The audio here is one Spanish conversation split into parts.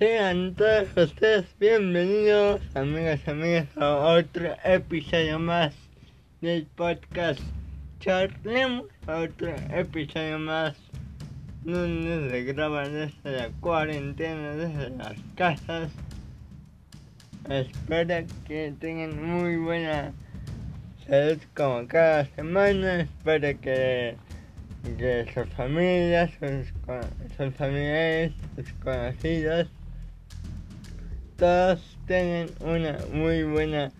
Sean todos ustedes bienvenidos, amigas y amigas, a otro episodio más del podcast Charlemos, a otro episodio más donde se graba desde la cuarentena, desde las casas. Espero que tengan muy buena salud como cada semana, espero que que sus familias, sus, sus familiares, sus conocidos, todos tengan una muy buena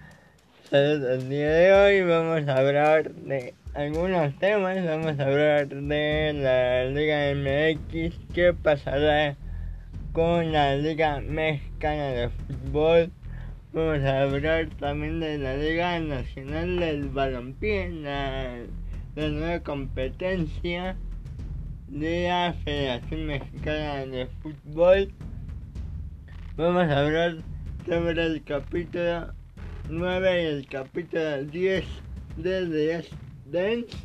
salud. El día de hoy vamos a hablar de algunos temas, vamos a hablar de la Liga MX, qué pasará con la Liga Mexicana de Fútbol. Vamos a hablar también de la Liga Nacional del Balompié, la la nueva competencia de la Federación Mexicana de Fútbol. Vamos a hablar sobre el capítulo 9 y el capítulo 10 de The Dance.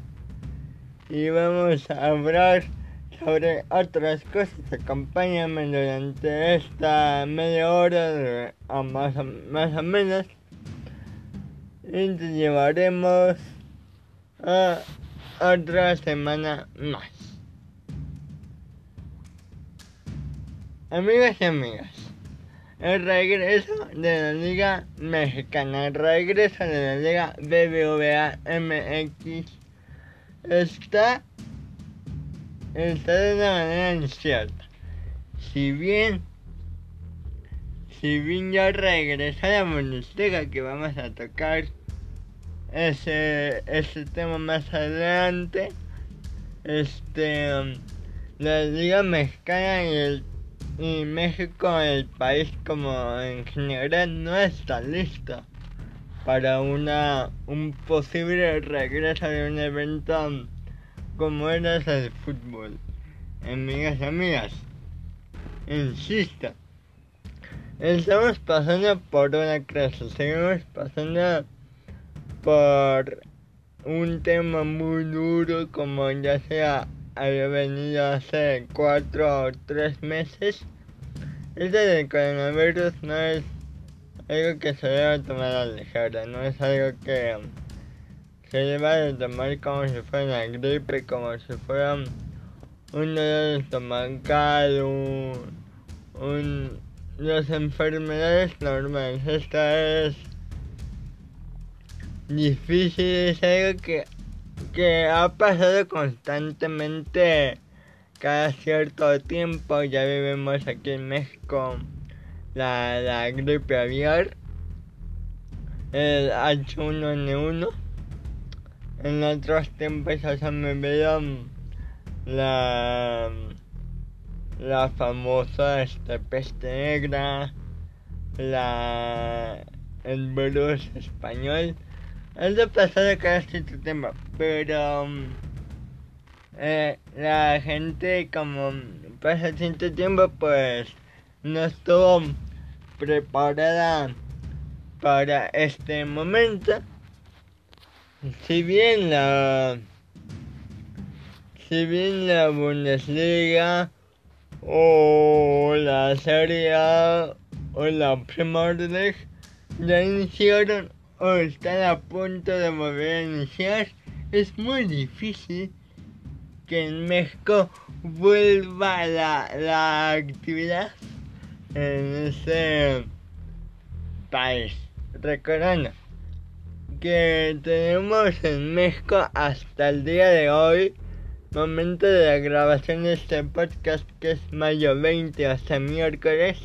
Y vamos a hablar sobre otras cosas. Acompáñame durante esta media hora, más, o, más o menos. Y te llevaremos a otra semana más. Amigos y amigas, el regreso de la Liga Mexicana, el regreso de la Liga BBVA MX está, está de una manera incierta. Si bien, si bien ya regresa la Bundesliga que vamos a tocar ese, ese tema más adelante. Este, la Liga Mexicana y, el, y México, el país como en general, no está listo para una un posible regreso de un evento como era el fútbol. Amigas y amigas, insisto, estamos pasando por una crisis, seguimos pasando por un tema muy duro como ya sea había venido hace cuatro o tres meses. Este del coronavirus no es algo que se deba tomar a la ligera, no es algo que se deba de tomar como si fuera una gripe, como si fuera un dolor estomacal, un, un, las enfermedades normales. Esta es difícil, es algo que, que ha pasado constantemente cada cierto tiempo. Ya vivimos aquí en México la, la gripe aviar, el H1N1. En otros tiempos se han vivido la, la famosa este, peste negra, la, el virus español es de pasado cada cierto tema, pero um, eh, la gente como pasa cierto tiempo pues no estuvo preparada para este momento. Si bien la si bien la Bundesliga o la Serie A o la Premier League ya iniciaron o están a punto de volver a iniciar, es muy difícil que en México vuelva la, la actividad en ese país. Recordando que tenemos en México hasta el día de hoy, momento de la grabación de este podcast que es mayo 20 hasta miércoles,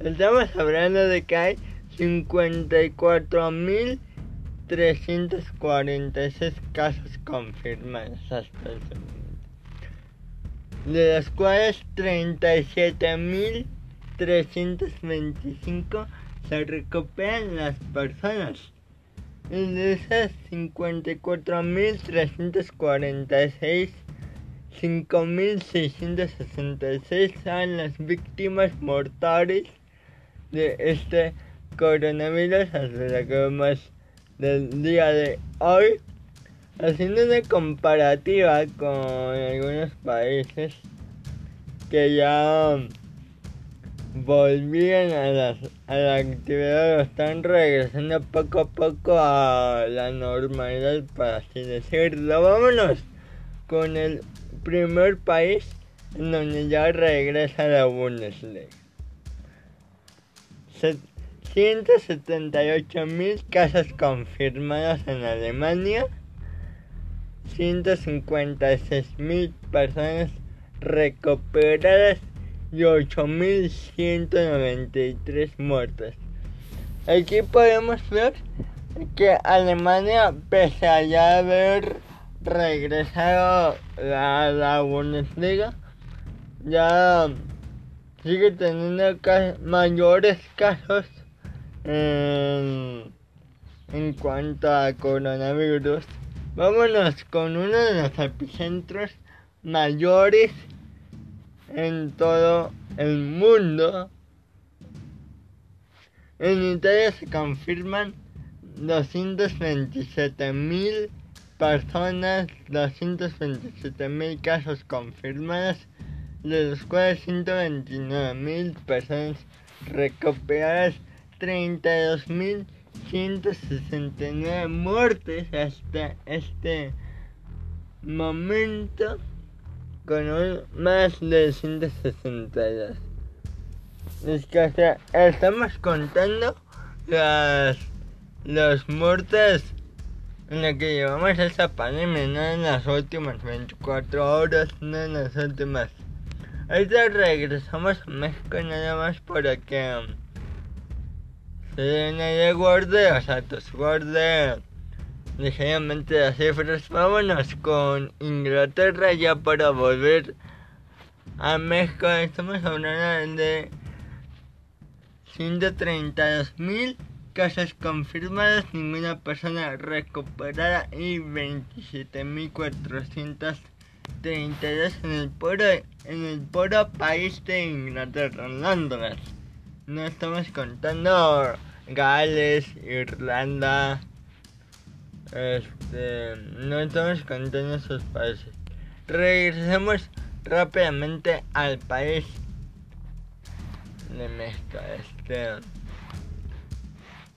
estamos hablando de que hay 54.346 casos confirmados hasta el de los cuales 37.325 se recuperan las personas. Y de esas 54.346, 5.666 son las víctimas mortales de este coronavirus hasta la que del día de hoy, haciendo una comparativa con algunos países que ya volvían a, las, a la actividad o están regresando poco a poco a la normalidad, para así decirlo. Vámonos con el primer país en donde ya regresa la Bundesliga. 178.000 casos confirmados en Alemania, 156.000 personas recuperadas y 8.193 muertos. Aquí podemos ver que Alemania, pese a ya haber regresado a la Bundesliga, ya sigue teniendo mayores casos en, cuanto a coronavirus. Vámonos con uno de los epicentros mayores en todo el mundo. En Italia se confirman 227 mil personas, 227 mil casos confirmados, de los cuales 129 mil personas recuperadas, 32 mil 169 muertes hasta este momento con más de 162. Es que estamos contando las los muertes en la que llevamos esta pandemia, no en las últimas 24 horas, no en las últimas. Ahorita regresamos a México nada más para que ahí guarde, o sea, tus guarde ligeramente las cifras. Vámonos con Inglaterra ya para volver a México. Estamos hablando de 132 mil casos confirmadas, ninguna persona recuperada y 27.432 en el puro, en el puro país de Inglaterra, Londres. No estamos contando Gales, Irlanda, este, no estamos contando esos países. Regresemos rápidamente al país de México. Este,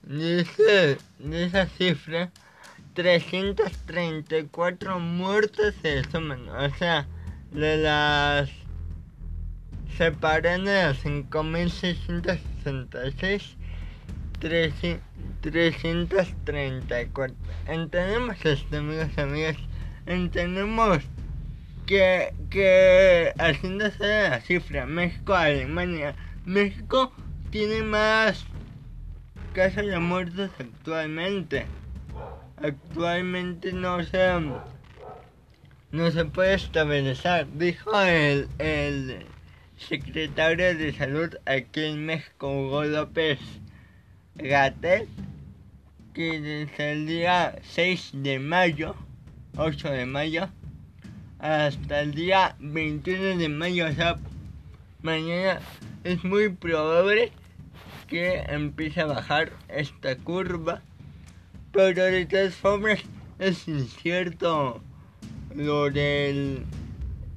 dice, de esa cifra, 334 muertes se suman. O sea, de las separando las 5.666 334. Entendemos esto, amigos y amigas. Entendemos que, que haciéndose la cifra, México, Alemania, México tiene más casos de muertos actualmente. Actualmente no se, no se puede estabilizar, dijo el, el secretario de salud aquí en México, Hugo López. Gatel que desde el día 6 de mayo, 8 de mayo, hasta el día 21 de mayo, mañana es muy probable que empiece a bajar esta curva, pero de todas formas es incierto lo del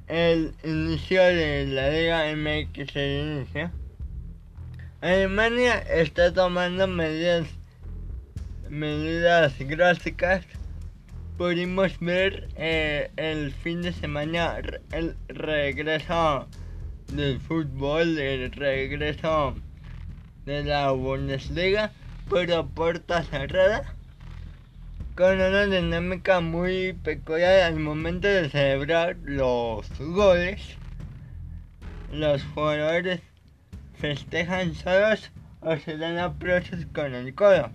el inicio de la Liga MX se inicia Alemania está tomando medidas, medidas drásticas. Pudimos ver eh, el fin de semana el regreso del fútbol, el regreso de la Bundesliga, pero puerta cerrada, con una dinámica muy peculiar al momento de celebrar los goles. Los jugadores festejan solos o se dan aplausos con el codo.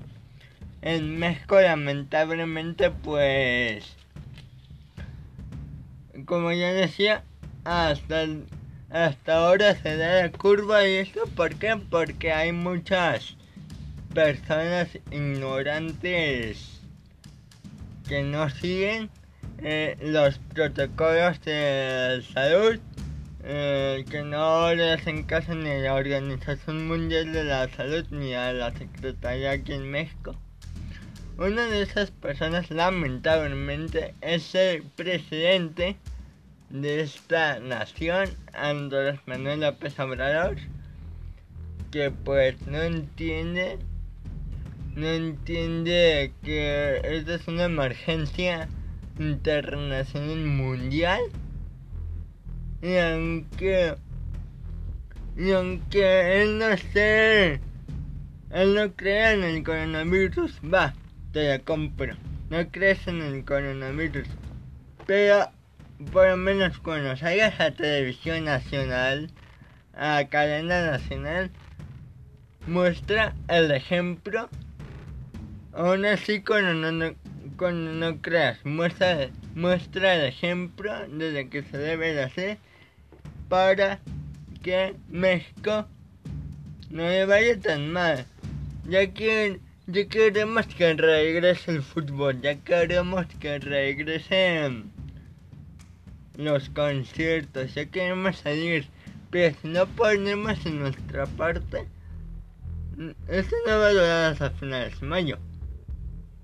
En México lamentablemente pues como ya decía hasta hasta ahora se da la curva y esto ¿por qué? Porque hay muchas personas ignorantes que no siguen eh, los protocolos de salud eh, que no le hacen caso ni a la Organización Mundial de la Salud ni a la Secretaría aquí en México. Una de esas personas lamentablemente es el presidente de esta nación, Andrés Manuel López Obrador, que pues no entiende, no entiende que esta es una emergencia internacional mundial. Y aunque, y aunque él no sé él no cree en el coronavirus, va, te la compro. No crees en el coronavirus. Pero por lo menos cuando salgas a televisión nacional, a cadena nacional, muestra el ejemplo. Aún así cuando no, no, no creas, muestra, muestra el ejemplo de lo que se debe de hacer para que México no le vaya tan mal. Ya que ya queremos que regrese el fútbol, ya queremos que regresen los conciertos, ya queremos salir, pero si no ponemos en nuestra parte, esto no va a durar hasta finales de mayo.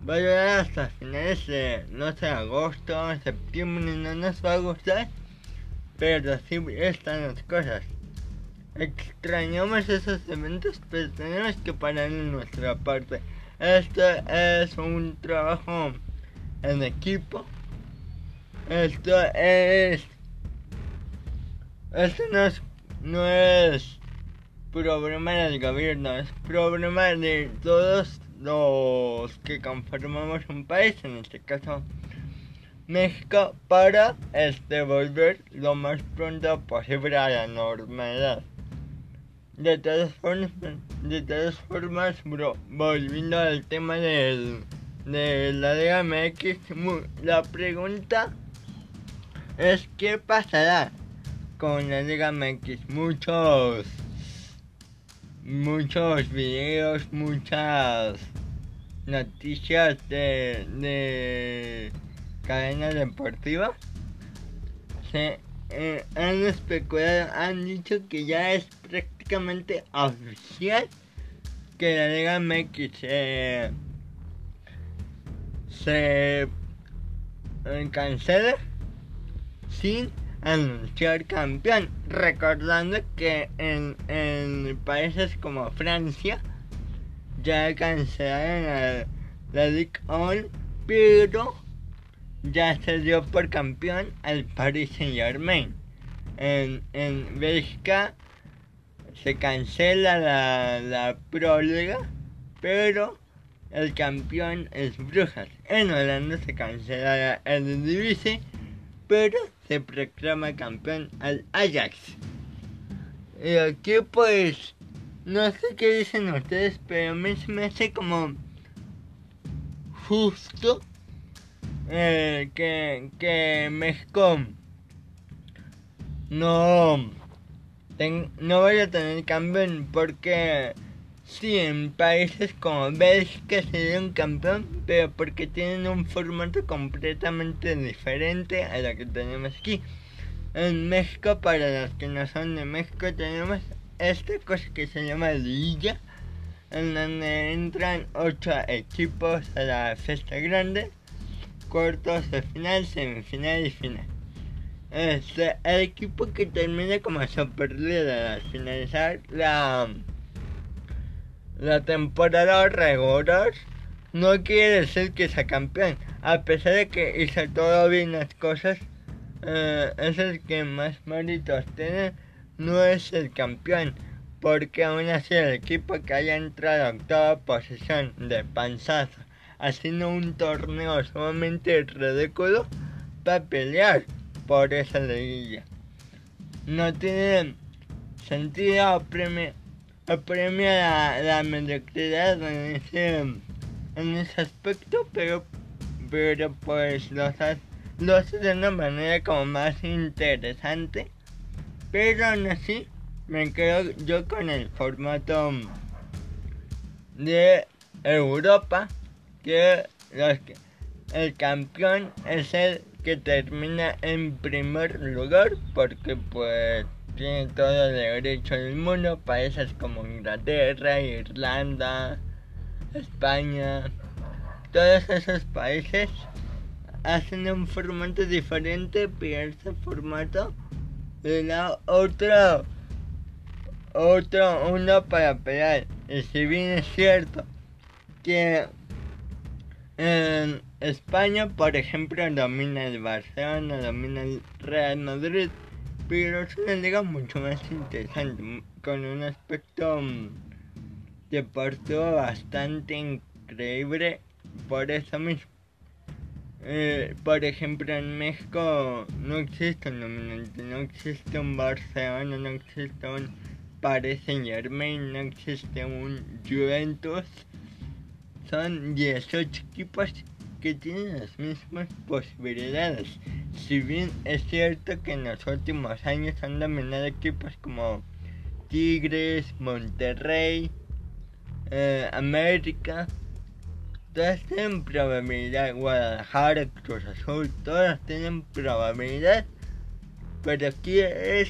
Va a durar hasta finales de, no sé, agosto, septiembre, no nos va a gustar, pero así están las cosas. Extrañamos esos eventos, pero tenemos que parar en nuestra parte. Esto es un trabajo en equipo. Esto es. Esto no es, no es problema del gobierno, es problema de todos los que conformamos un país, en este caso México, para este volver lo más pronto posible a la normalidad. De todas formas, de todas formas, bro, volviendo al tema del, de la Liga MX, la pregunta es qué pasará con la Liga MX. Muchos, muchos videos, muchas noticias de, de cadena deportiva. Se eh, han especulado, han dicho que ya es prácticamente oficial que la Liga MX eh, se eh, cancela sin anunciar campeón. Recordando que en, en países como Francia ya cancelaron la, la Ligue 1, pero ya se dio por campeón al Paris Saint Germain. En, en Bélgica se cancela la, la próloga, pero el campeón es Brujas. En Holanda se cancela el Divise, pero se proclama campeón al Ajax. Y aquí pues, no sé qué dicen ustedes, pero a mí se me hace como justo eh, que, que México no, no vaya a tener campeón porque si en países como Bélgica se un campeón, pero porque tienen un formato completamente diferente a lo que tenemos aquí. En México, para los que no son de México, tenemos esta cosa que se llama Liga, en donde entran ocho equipos a la fiesta grande cuartos de final, semifinal y final. Este, el equipo que termina como superlíder al finalizar la, la temporada regular no quiere decir que sea campeón. A pesar de que hizo todo bien las cosas, eh, es el que más méritos tiene, no es el campeón. Porque aún así el equipo que haya entrado a octava posición de panzazo haciendo un torneo sumamente ridículo para pelear por esa liguilla. No tiene sentido apremia, apremia la, la mediocridad en ese, en ese aspecto, pero, pero pues lo hace, lo hace de una manera como más interesante. Pero aún así, me quedo yo con el formato de Europa que el campeón es el que termina en primer lugar porque pues tiene todo el derecho del mundo, países como Inglaterra, Irlanda, España, todos esos países hacen un formato diferente, pero ese formato le da otra otro uno para pelear. Y si bien es cierto que en España, por ejemplo, domina el Barcelona, domina el Real Madrid, pero es una liga mucho más interesante, con un aspecto mm, deportivo bastante increíble por eso mismo. Eh, por ejemplo, en México no existe un dominante, no existe un Barcelona, no existe un Paris Saint Germain, no existe un Juventus. Son 18 equipos que tienen las mismas posibilidades. Si bien es cierto que en los últimos años han dominado equipos como Tigres, Monterrey, eh, América, todas tienen probabilidad, Guadalajara, Cruz Azul, todas tienen probabilidad, pero aquí es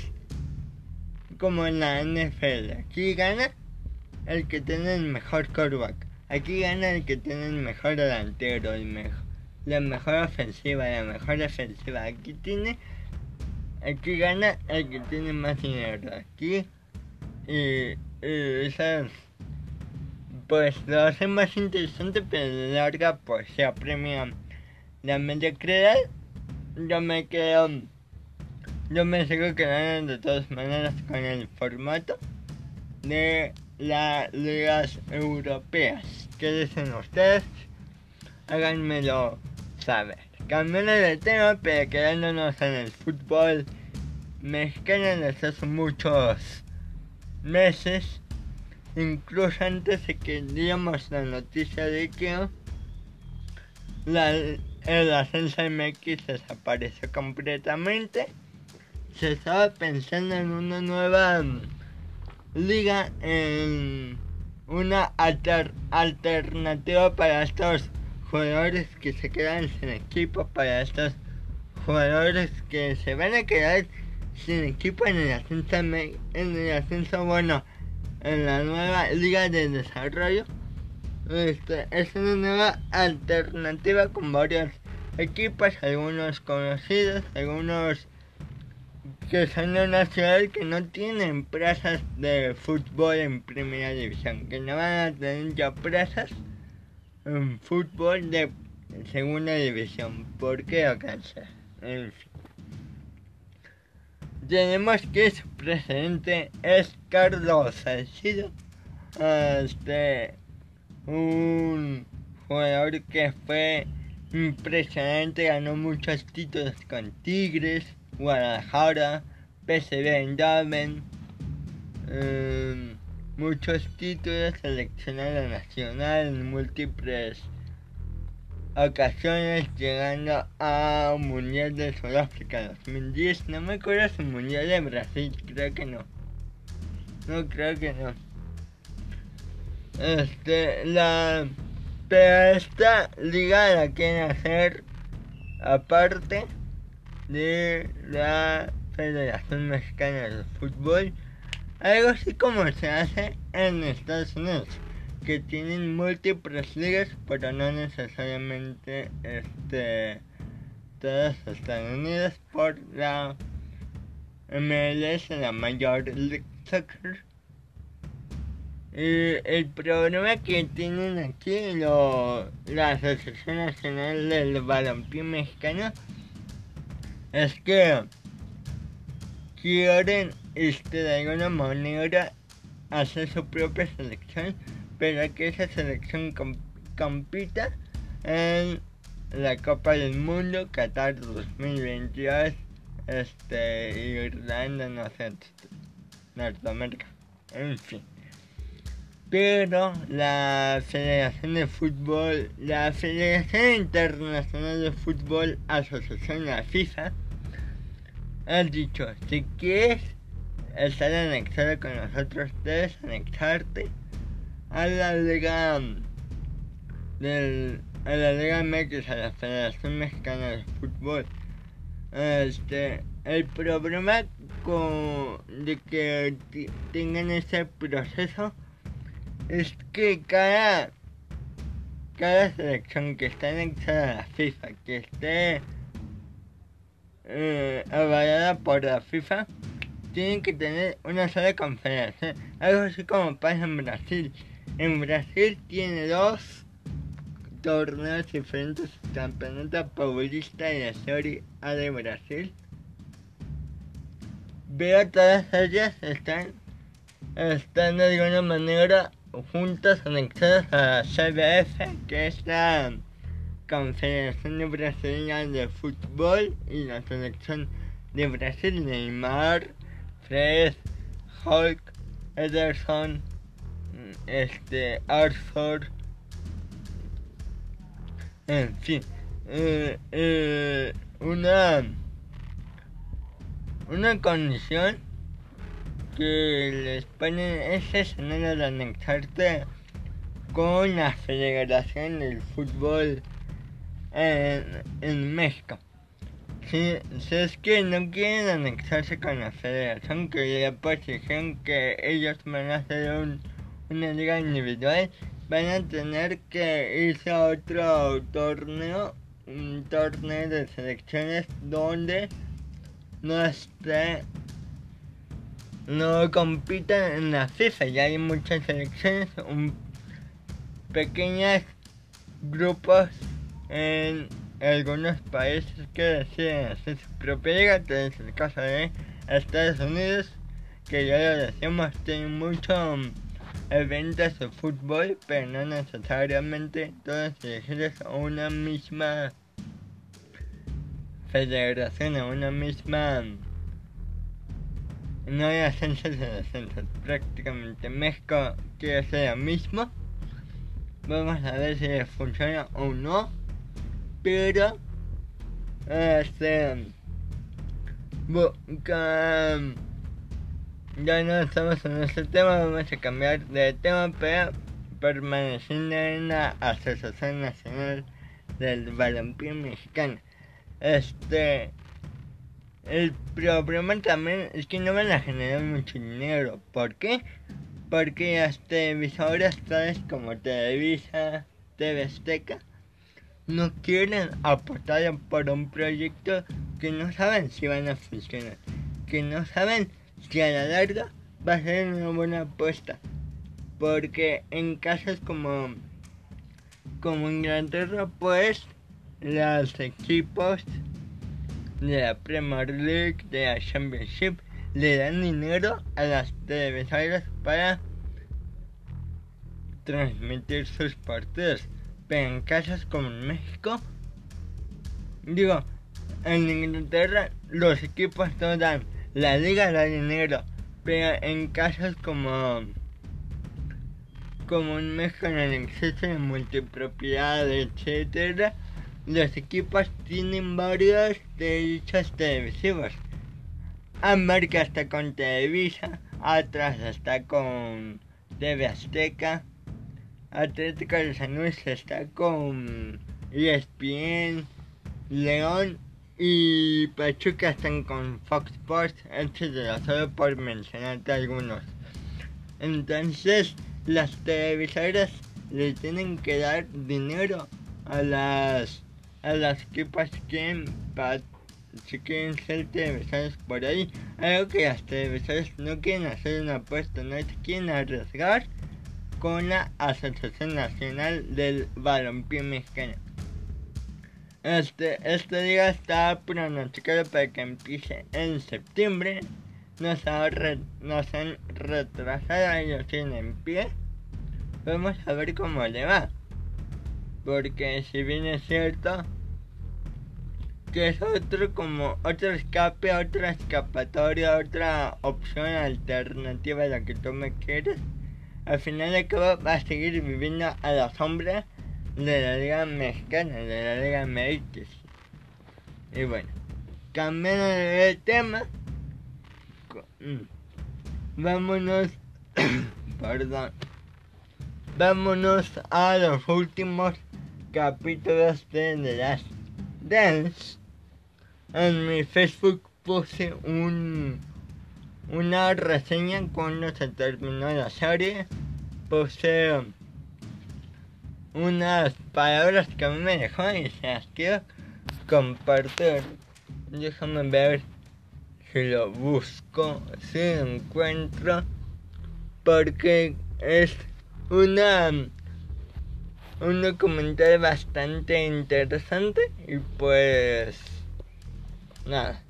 como en la NFL, aquí gana el que tiene el mejor quarterback, aquí gana el que tiene el mejor delantero, el mejor, la mejor ofensiva, la mejor defensiva, aquí tiene, aquí gana el que tiene más dinero, aquí y, y esas pues lo hace más interesante, pero de larga pues se apremia la mediocridad. Yo me quedo, yo me sigo quedando de todas maneras con el formato de las ligas europeas. ¿Qué dicen ustedes? Háganmelo saber. Cambiando de tema, pero quedándonos en el fútbol mexicano desde hace muchos meses incluso antes de que diéramos la noticia de que la, el ascenso MX desapareció completamente, se estaba pensando en una nueva liga, en una alternativa para estos jugadores que se quedan sin equipo, para estos jugadores que se van a quedar sin equipo en el ascenso, en el ascenso bueno en la nueva Liga de Desarrollo. Este, es una nueva alternativa con varios equipos, algunos conocidos, algunos que son una ciudad que no tienen plazas de fútbol en primera división, que no van a tener ya plazas en fútbol de segunda división. ¿Por qué o En fin tenemos que su presidente es Carlos Salcido, este, un jugador que fue impresionante, ganó muchos títulos con Tigres, Guadalajara, PSV Eindhoven, um, muchos títulos seleccionado nacional en múltiples ocasiones llegando a un Mundial de Sudáfrica 2010. No me acuerdo si Mundial de Brasil, creo que no. No creo que no. Este, la... Pero esta liga la quieren hacer aparte de la Federación Mexicana de Fútbol. Algo así como se hace en Estados Unidos que tienen múltiples ligas, pero no necesariamente este todas están unidas por la MLS, la Major League Soccer. Y el problema que tienen aquí lo, la Asociación Nacional del Balompié Mexicano es que quieren este, de alguna manera hacer su propia selección pero que esa selección compita en la Copa del Mundo Qatar 2022 este Irlanda no sé Norteamérica en fin. Pero la Federación de Fútbol la Federación Internacional de Fútbol Asociación la FIFA ha dicho si quieres estar anexado con nosotros debes anexarte a la Liga del, a la Liga MX, a la Federación Mexicana de Fútbol. Este, el problema con de que tengan ese proceso es que cada cada selección que está anexada a la FIFA, que esté eh, avalada por la FIFA, tienen que tener una sola confederación, algo así como pasa en Brasil. En Brasil tiene dos torneos diferentes, Campeonato Paulista y la Serie A de Brasil. Pero todas ellas están, están de alguna manera juntas, anexadas a la CBF, que es la Confederación Brasileña de Fútbol y la selección de Brasil, Neymar, Fred, Hulk, Ederson, este, Arthur, en fin, eh, eh, una, una condición que les ponen es esa, ¿no? de anexarte con la Federación del Fútbol en, México. Si, es que no quieren anexarse con la federación, que ya dijeron que ellos van a hacer un, una liga individual, van a tener que irse a otro torneo, un torneo de selecciones donde no esté, no compitan en la FIFA. Ya hay muchas selecciones, un, pequeños grupos en algunos países que deciden hacer su propia es el caso de Estados Unidos, que ya lo decimos, tiene muchos eventos de fútbol, pero no necesariamente todos dirigidos a una misma federación, a una misma... No hay ascensos de descensos, prácticamente México quiere hacer lo mismo. Vamos a ver si funciona o no pero este ya no estamos en este tema vamos a cambiar de tema pero permaneciendo en la Asociación Nacional del Balompié Mexicano este el problema también es que no van a generar mucho dinero ¿por qué? porque las televisoras tales como Televisa, TV Azteca no quieren apostar por un proyecto que no saben si van a funcionar, que no saben si a la larga va a ser una buena apuesta. Porque en casos como, como Inglaterra, pues los equipos de la Premier League, de la Championship, le dan dinero a las televisoras para transmitir sus partidos en casos como en México, digo, en Inglaterra los equipos no dan, la liga da dinero, pero en casos como como en México en el exceso de multipropiedad, etcétera, los equipos tienen varios derechos televisivos. América está con Televisa, Atlas está con TV Azteca, Atlético de San Luis está con ESPN, León y Pachuca están con Fox Sports, etc. Solo por mencionarte algunos. Entonces, las televisoras le tienen que dar dinero a las a las equipas que quieren ser televisoras por ahí. Algo que las televisoras no quieren hacer una apuesta, no se quieren arriesgar con la Asociación Nacional del Balompié Mexicano. Este, este día está pronosticado para que empiece en septiembre. Nos, nos han retrasado, ellos tienen pie. Vamos a ver cómo le va. Porque si bien es cierto que es otro como otro escape, otra escapatoria, otra opción alternativa a la que tú me quieres al final de cabo va a seguir viviendo a la sombra de la Liga Mexicana, de la Liga MX. Y bueno, cambiando de tema, mm, vámonos, perdón, vámonos a los últimos capítulos de The Last Dance. En mi Facebook puse un una reseña cuando se terminó la serie. Puse unas palabras que a mí me dejó y se las quiero compartir. Déjame ver si lo busco, si lo encuentro, porque es una un documental bastante interesante y pues nada,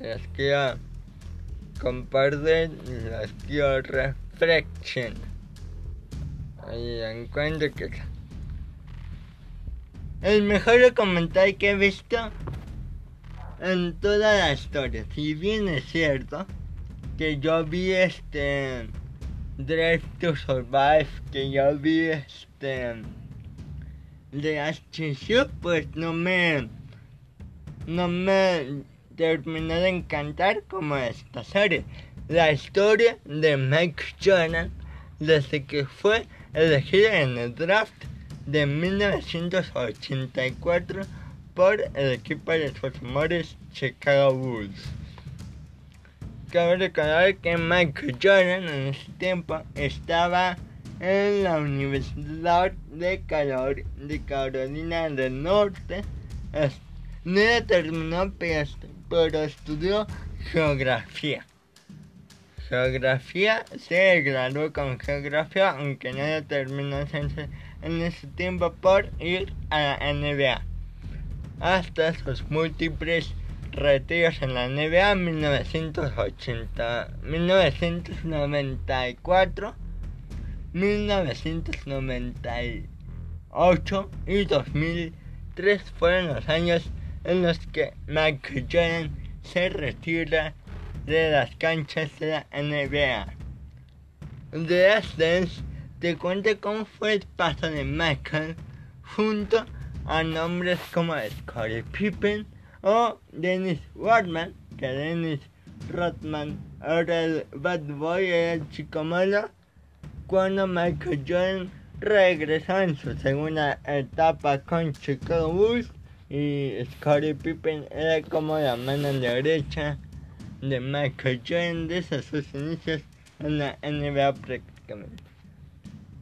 les quiero compartir, les quiero reflexión. Ahí encuentro que el mejor documental que he visto en toda la historia. Si bien es cierto que yo vi este Drive to Survive, que yo vi este de HSU, pues no me no me terminó de encantar como esta serie. La historia de Mike Jordan desde que fue elegido en el draft de 1984 por el equipo de sus amores Chicago Bulls. Cabe recordar que Michael Jordan en ese tiempo estaba en la Universidad de, Carolina del Norte. No terminó, pero estudió geografía. Geografía, se graduó con geografía, aunque no terminó en ese tiempo por ir a la NBA. Hasta sus múltiples retiros en la NBA 1980, 1994, 1998 y 2003 fueron los años en los que Michael Jordan se retira de las canchas de la NBA. The Dance te cuenta cómo fue el paso de Michael junto a nombres como Scottie Pippen o Dennis Rodman, que Dennis Rodman era el bad boy, era el chico malo, cuando Michael Jordan regresó en su segunda etapa con Chicago Bulls y Scottie Pippen era como la mano derecha de Michael Jordan desde sus inicios en la NBA prácticamente.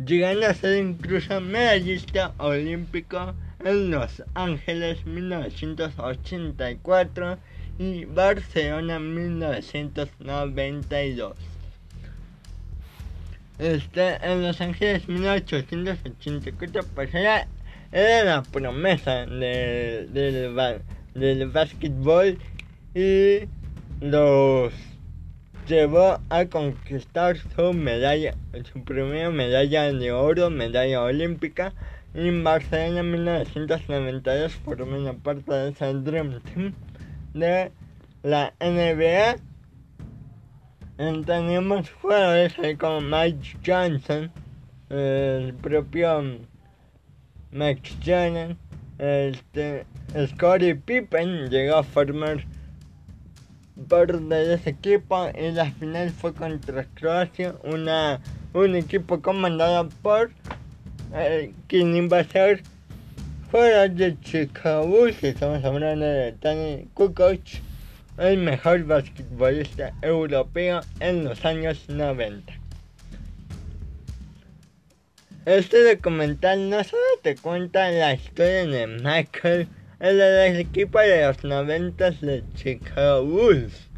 Llegando a ser incluso medallista olímpico en Los Ángeles 1984 y Barcelona 1992. Este, en Los Ángeles 1884 pues era, la promesa del, del, del básquetbol y los llevó a conquistar su medalla, su primera medalla de oro, medalla olímpica en Barcelona en 1992 formando parte de ese Dream Team de la NBA. Tenemos jugadores como Mike Johnson, el propio Mike Johnson, este, Scottie Pippen llegó a formar parte de ese equipo y la final fue contra Croacia, una, un equipo comandado por eh, quien ser fuera de Chicago, estamos hablando de Tony Kukoc, el mejor basquetbolista europeo en los años 90. Este documental no solo te cuenta la historia de Michael, el del equipo de los 90 de Chicago Bulls,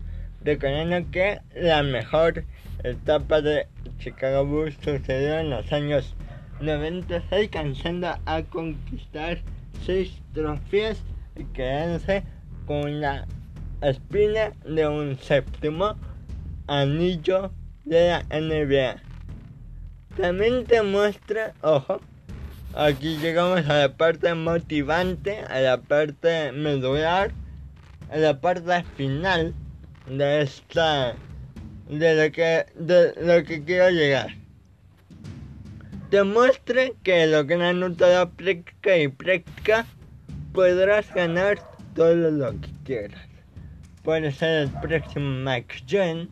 recordando que la mejor etapa de Chicago Bulls sucedió en los años 90 alcanzando a conquistar 6 trofeos y quedándose con la espina de un séptimo anillo de la NBA. También te muestra, ojo, aquí llegamos a la parte motivante, a la parte medular, a la parte final de esta, de lo que, de lo que quiero llegar Demuestre que logrando toda práctica y práctica podrás ganar todo lo que quieras. Puede ser el próximo Mike John,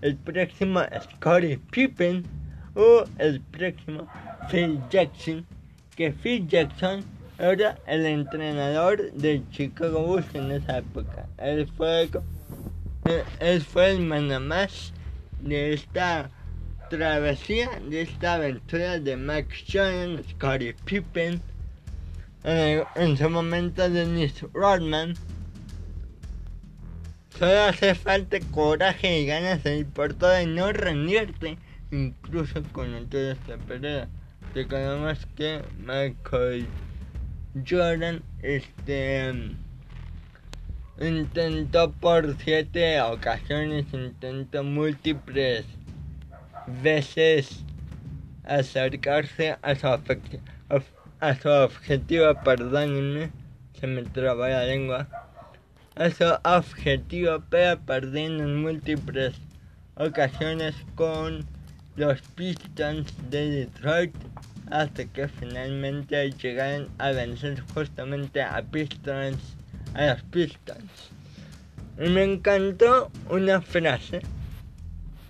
el próximo Scottie Pippen o el próximo Phil Jackson, que Phil Jackson era el entrenador de Chicago Bulls en esa época. Él fue, él fue el más de esta travesía de esta aventura de Max Jordan, Scottie Pippen, en, su momento Dennis Rodman, Solo hace falta coraje y ganas de ir por todo no rendirte, incluso con toda esta pelea. Recordemos que Michael Jordan este intentó por siete ocasiones, intentó múltiples veces acercarse a su, a su objetivo, perdónenme, se me traba la lengua, a su objetivo, pero perdiendo en múltiples ocasiones con los Pistons de Detroit hasta que finalmente llegaron a vencer justamente a Pistons, a los Pistons. Y me encantó una frase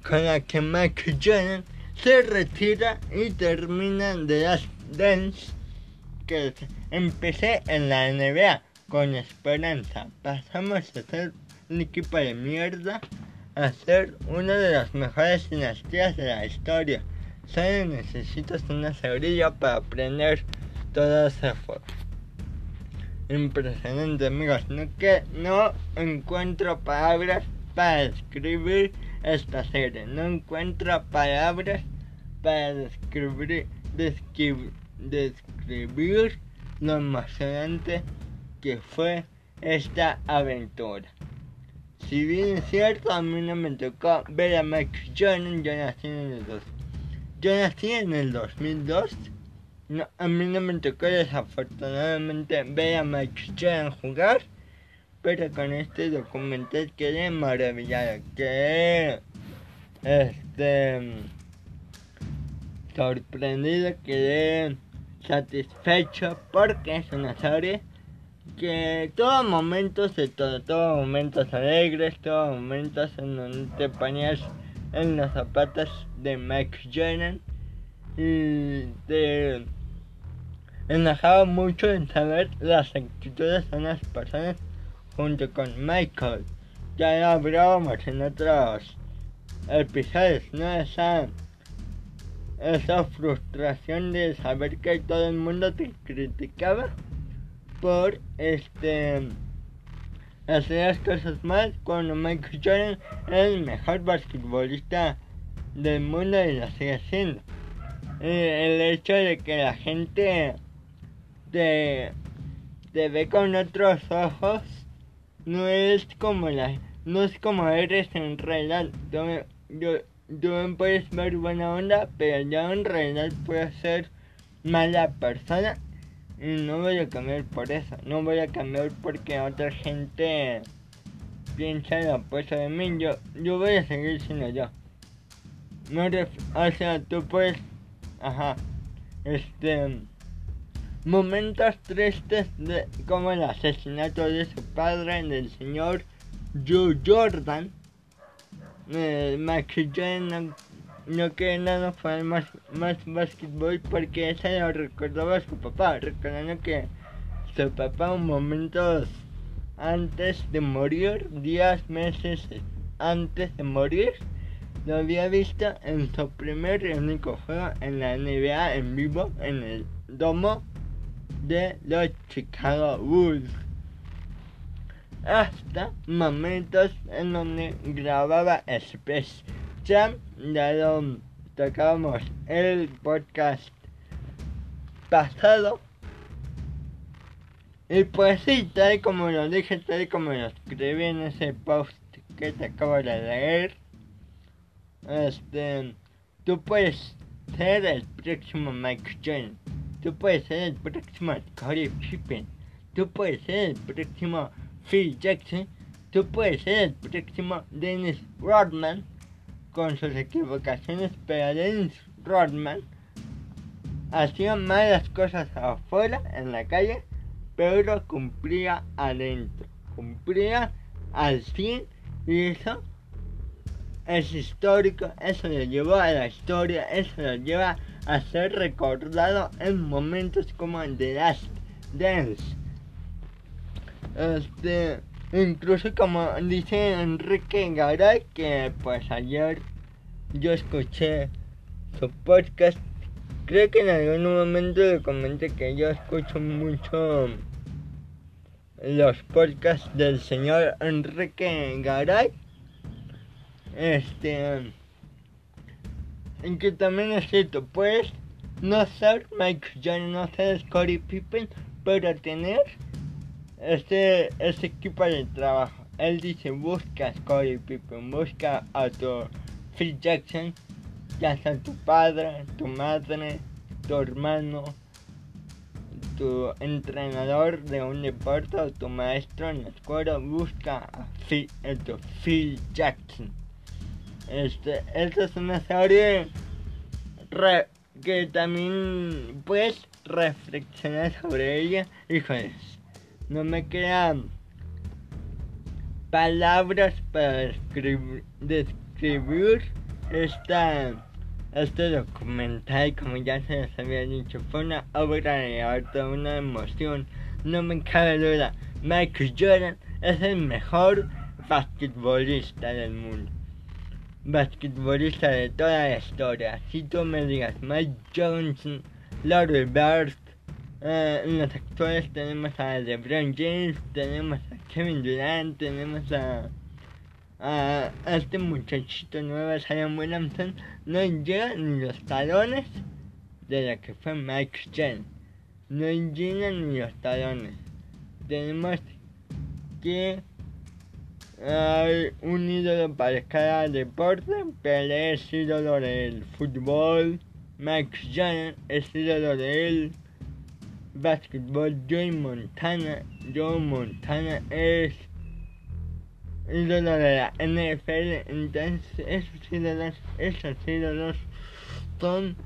con la que Mike Jordan se retira y termina de las Dance que empecé en la NBA con esperanza. Pasamos de ser un equipo de mierda a ser una de las mejores dinastías de la historia. Solo necesitas una cerilla para aprender todo ese fuego. Impresionante amigos, no que no encuentro palabras para describir esta serie, no encuentro palabras para describir, describir, describir lo emocionante que fue esta aventura. Si bien es cierto, a mí no me tocó ver a Mike Jordan, yo nací en el 2000. Yo nací en el 2002. No, a mí no me tocó desafortunadamente ver a Mike Jordan jugar, pero con este documental quedé maravillado, quedé este sorprendido, quedé satisfecho porque es una serie que todos momentos todo, todos momentos alegres, todos momentos en donde te ponías en los zapatos de Mike Jordan y te enojaba mucho en saber las actitudes de las personas junto con Michael. Ya lo hablábamos en otros episodios, ¿no? Esa, esa frustración de saber que todo el mundo te criticaba por este hacer las cosas mal cuando Michael Jordan es el mejor basquetbolista del mundo y lo sigue siendo. el hecho de que la gente te, ve con otros ojos no es como la no es como eres en realidad. Yo, yo, me puedes ver buena onda, pero yo en realidad puedo ser mala persona no voy a cambiar por eso, no voy a cambiar porque otra gente piensa lo opuesto de mí, yo, yo voy a seguir siendo yo. No o sea, tú puedes, ajá, este, momentos tristes de, como el asesinato de su padre, del señor Joe Jordan, eh, Jordan no que nada fue más, más básquetbol porque ese lo recordaba su papá, recordando que su papá un momentos antes de morir, días, meses antes de morir, lo había visto en su primer y único juego en la NBA en vivo en el domo de los Chicago Bulls. Hasta momentos en donde grababa Space Jam ya tocamos el podcast pasado. Y pues sí, tal como lo dije, tal como lo escribí en ese post que te acabo de leer, este, tú puedes ser el próximo Mike Jones, tú puedes ser el próximo Corey Pippen, tú puedes ser el próximo Phil Jackson, tú puedes ser el próximo Dennis Rodman, con sus equivocaciones, pero Dennis Rodman hacía malas cosas afuera, en la calle, pero cumplía adentro, cumplía al fin y eso es histórico, eso lo llevó a la historia, eso lo lleva a ser recordado en momentos como el de Last Dance. Este, Incluso como dice Enrique Garay, que pues ayer yo escuché su podcast. Creo que en algún momento le comenté que yo escucho mucho los podcasts del señor Enrique Garay. Este. En que también es cierto, pues no ser Mike Jordan, no ser Scottie Pippen, pero tener este, este equipo de trabajo. Él dice, busca a Scottie Pippen, busca a tu Phil Jackson, ya sea tu padre, tu madre, tu hermano, tu entrenador de un deporte o tu maestro en la escuela, busca a Phil, Phil Jackson. Este, esta es una serie que también puedes reflexionar sobre ella. Híjoles, no me quedan palabras para describir, esta, este documental, como ya se les había dicho. Fue una obra de arte, una emoción. No me cabe duda, Michael Jordan es el mejor basquetbolista del mundo basquetbolista de toda la historia. Si tú me digas Mike Johnson, Larry Bird, eh, en los actuales tenemos a LeBron James, tenemos a Kevin Durant, tenemos a, a, este muchachito nuevo, Zion Williamson, no llegan ni los talones de la que fue Mike Johnson. No llegan ni los talones. Tenemos que hay un ídolo para cada deporte. Pelé es ídolo del fútbol. Max Jordan es ídolo del básquetbol. Joe Montana. Joe Montana es ídolo de la NFL. Entonces esos ídolos, esos ídolos son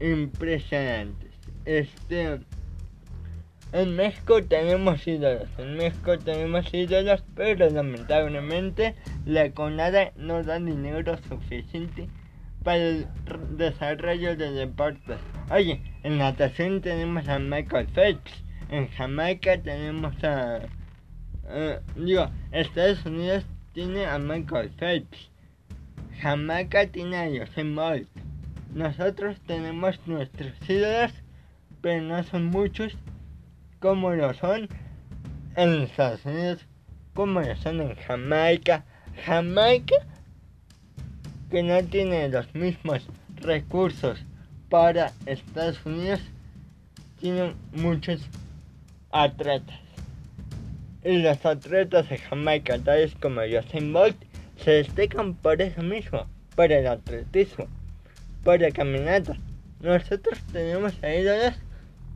impresionantes. Este en México tenemos ídolos, en México tenemos ídolos, pero lamentablemente la CONADA no da dinero suficiente para el desarrollo de deportes. Oye, en natación tenemos a Michael Phelps, en Jamaica tenemos a... Uh, digo, Estados Unidos tiene a Michael Phelps, Jamaica tiene a Usain Bolt. Nosotros tenemos nuestros ídolos, pero no son muchos como lo son en Estados Unidos, como lo son en Jamaica. Jamaica que no tiene los mismos recursos para Estados Unidos, tiene muchos atletas. Y los atletas de Jamaica, tales como Usain Bolt, se destacan por eso mismo, por el atletismo, por la caminata. Nosotros tenemos a ídolos,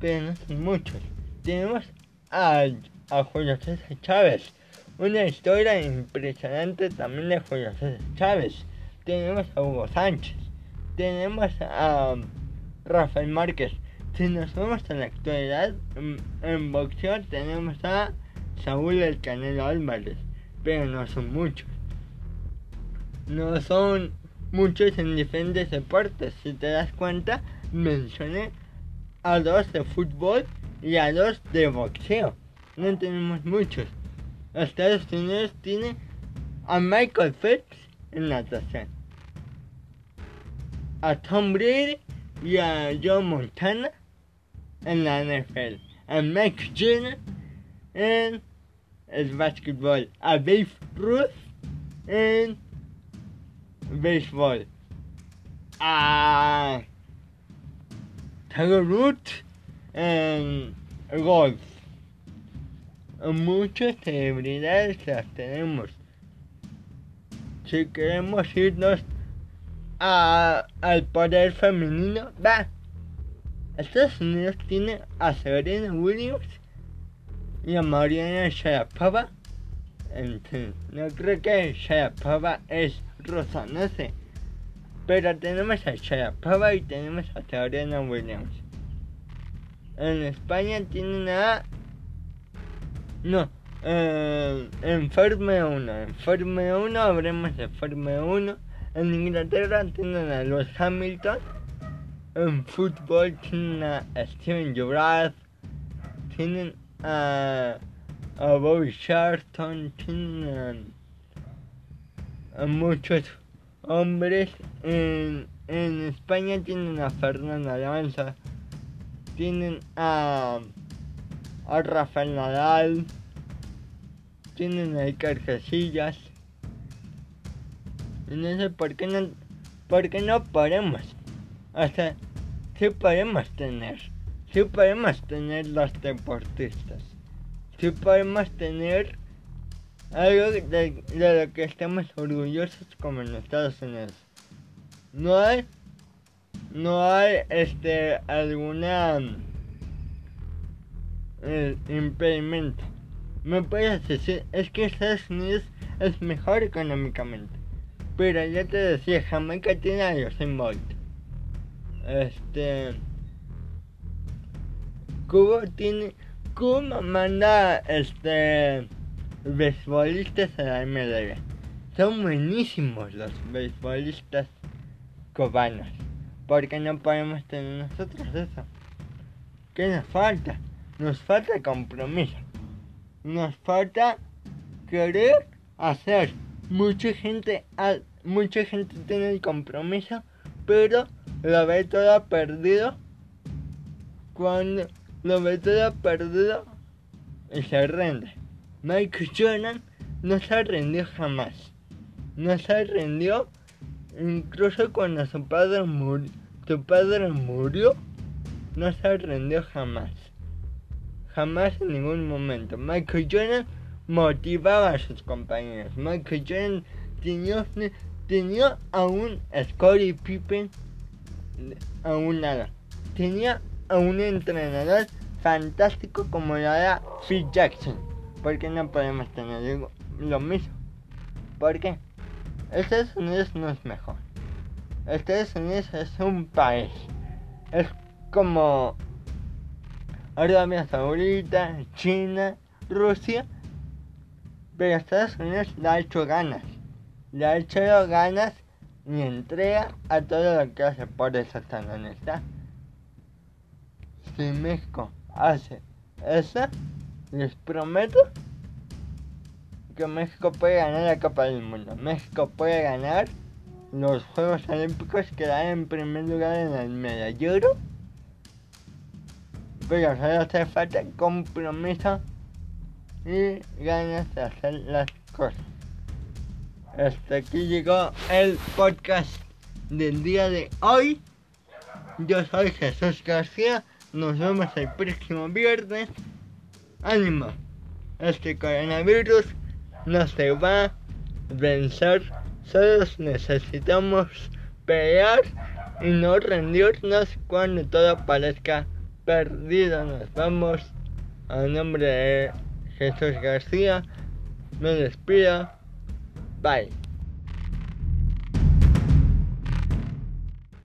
pero no son muchos tenemos a, a Julio César Chávez. Una historia impresionante también de Julio César Chávez. Tenemos a Hugo Sánchez. Tenemos a Rafael Márquez. Si nos vamos a la actualidad, en, boxeo tenemos a Saúl El Canelo Álvarez. Pero no son muchos. No son muchos en diferentes deportes. Si te das cuenta, mencioné a dos de fútbol y a dos de boxeo. No tenemos muchos. Estados Unidos tiene a Michael Phelps en natación, a Tom Brady y a Joe Montana en la NFL, a Mike Jenner en el básquetbol, a Babe Ruth en béisbol, a Tiger Woods en golf. Muchas celebridades las tenemos. Si queremos irnos a, al poder femenino, va. Estados Unidos tiene a Serena Williams y a Mariana Sharapova. no creo que Sharapova es rosa, no sé. Pero tenemos a Sharapova y tenemos a Serena Williams. En España tienen a... No, eh, en Fórmula 1. En Fórmula 1 habremos de Fórmula 1. En Inglaterra tienen a los Hamilton. En fútbol tienen a Steven Gerrard. Tienen a, a Bobby Charlton. Tienen a, muchos hombres. En, en España tienen a Fernando Alonso tienen a, a Rafael Nadal, tienen ahí carcasillas. Y sé por qué no, por qué no podemos. O sea, sí podemos tener. Sí podemos tener los deportistas. Sí podemos tener algo de, de lo que estamos orgullosos como en Estados Unidos. No hay, no hay, este, alguna eh, impedimento. Me puedes decir, es que Estados Unidos es mejor económicamente. Pero ya te decía, Jamaica tiene a Usain Bolt. Este. Cuba tiene. Cuba manda este. Beisbolistas a la MLB. Son buenísimos los beisbolistas cubanos. ¿Por qué no podemos tener nosotros eso? ¿Qué nos falta? Nos falta compromiso. Nos falta querer hacer. Mucha gente, mucha gente tiene el compromiso, pero lo ve todo perdido. Cuando lo ve todo perdido y se rinde. Michael Jordan no se rindió jamás. No se rindió incluso cuando su padre murió. Su padre murió. No se rindió jamás. Jamás en ningún momento. Michael Jordan motivaba a sus compañeros. Michael Jordan tenía, tenía a un Scottie Pippen a un lado. Tenía a un entrenador fantástico como lo era Phil Jackson. ¿Por qué no podemos tener lo mismo? ¿Por qué? Estados Unidos no es mejor. Estados Unidos es un país. Es como Arabia Saudita, China, Rusia. Pero Estados Unidos le ha hecho ganas. Le ha hecho ganas y entrega a todo lo que hace. Por eso está está. Si México hace eso, les prometo que México puede ganar la Copa del Mundo. México puede ganar los Juegos Olímpicos, quedar en primer lugar en el medallero. Pero solo hace falta compromiso y ganas de hacer las cosas. Hasta aquí llegó el podcast del día de hoy. Yo soy Jesús García. Nos vemos el próximo viernes. Ánimo. Este coronavirus no se va a vencer. Solo necesitamos pelear y no rendirnos cuando todo parezca perdido. Nos vamos. A nombre de Jesús García. Me despido. Bye.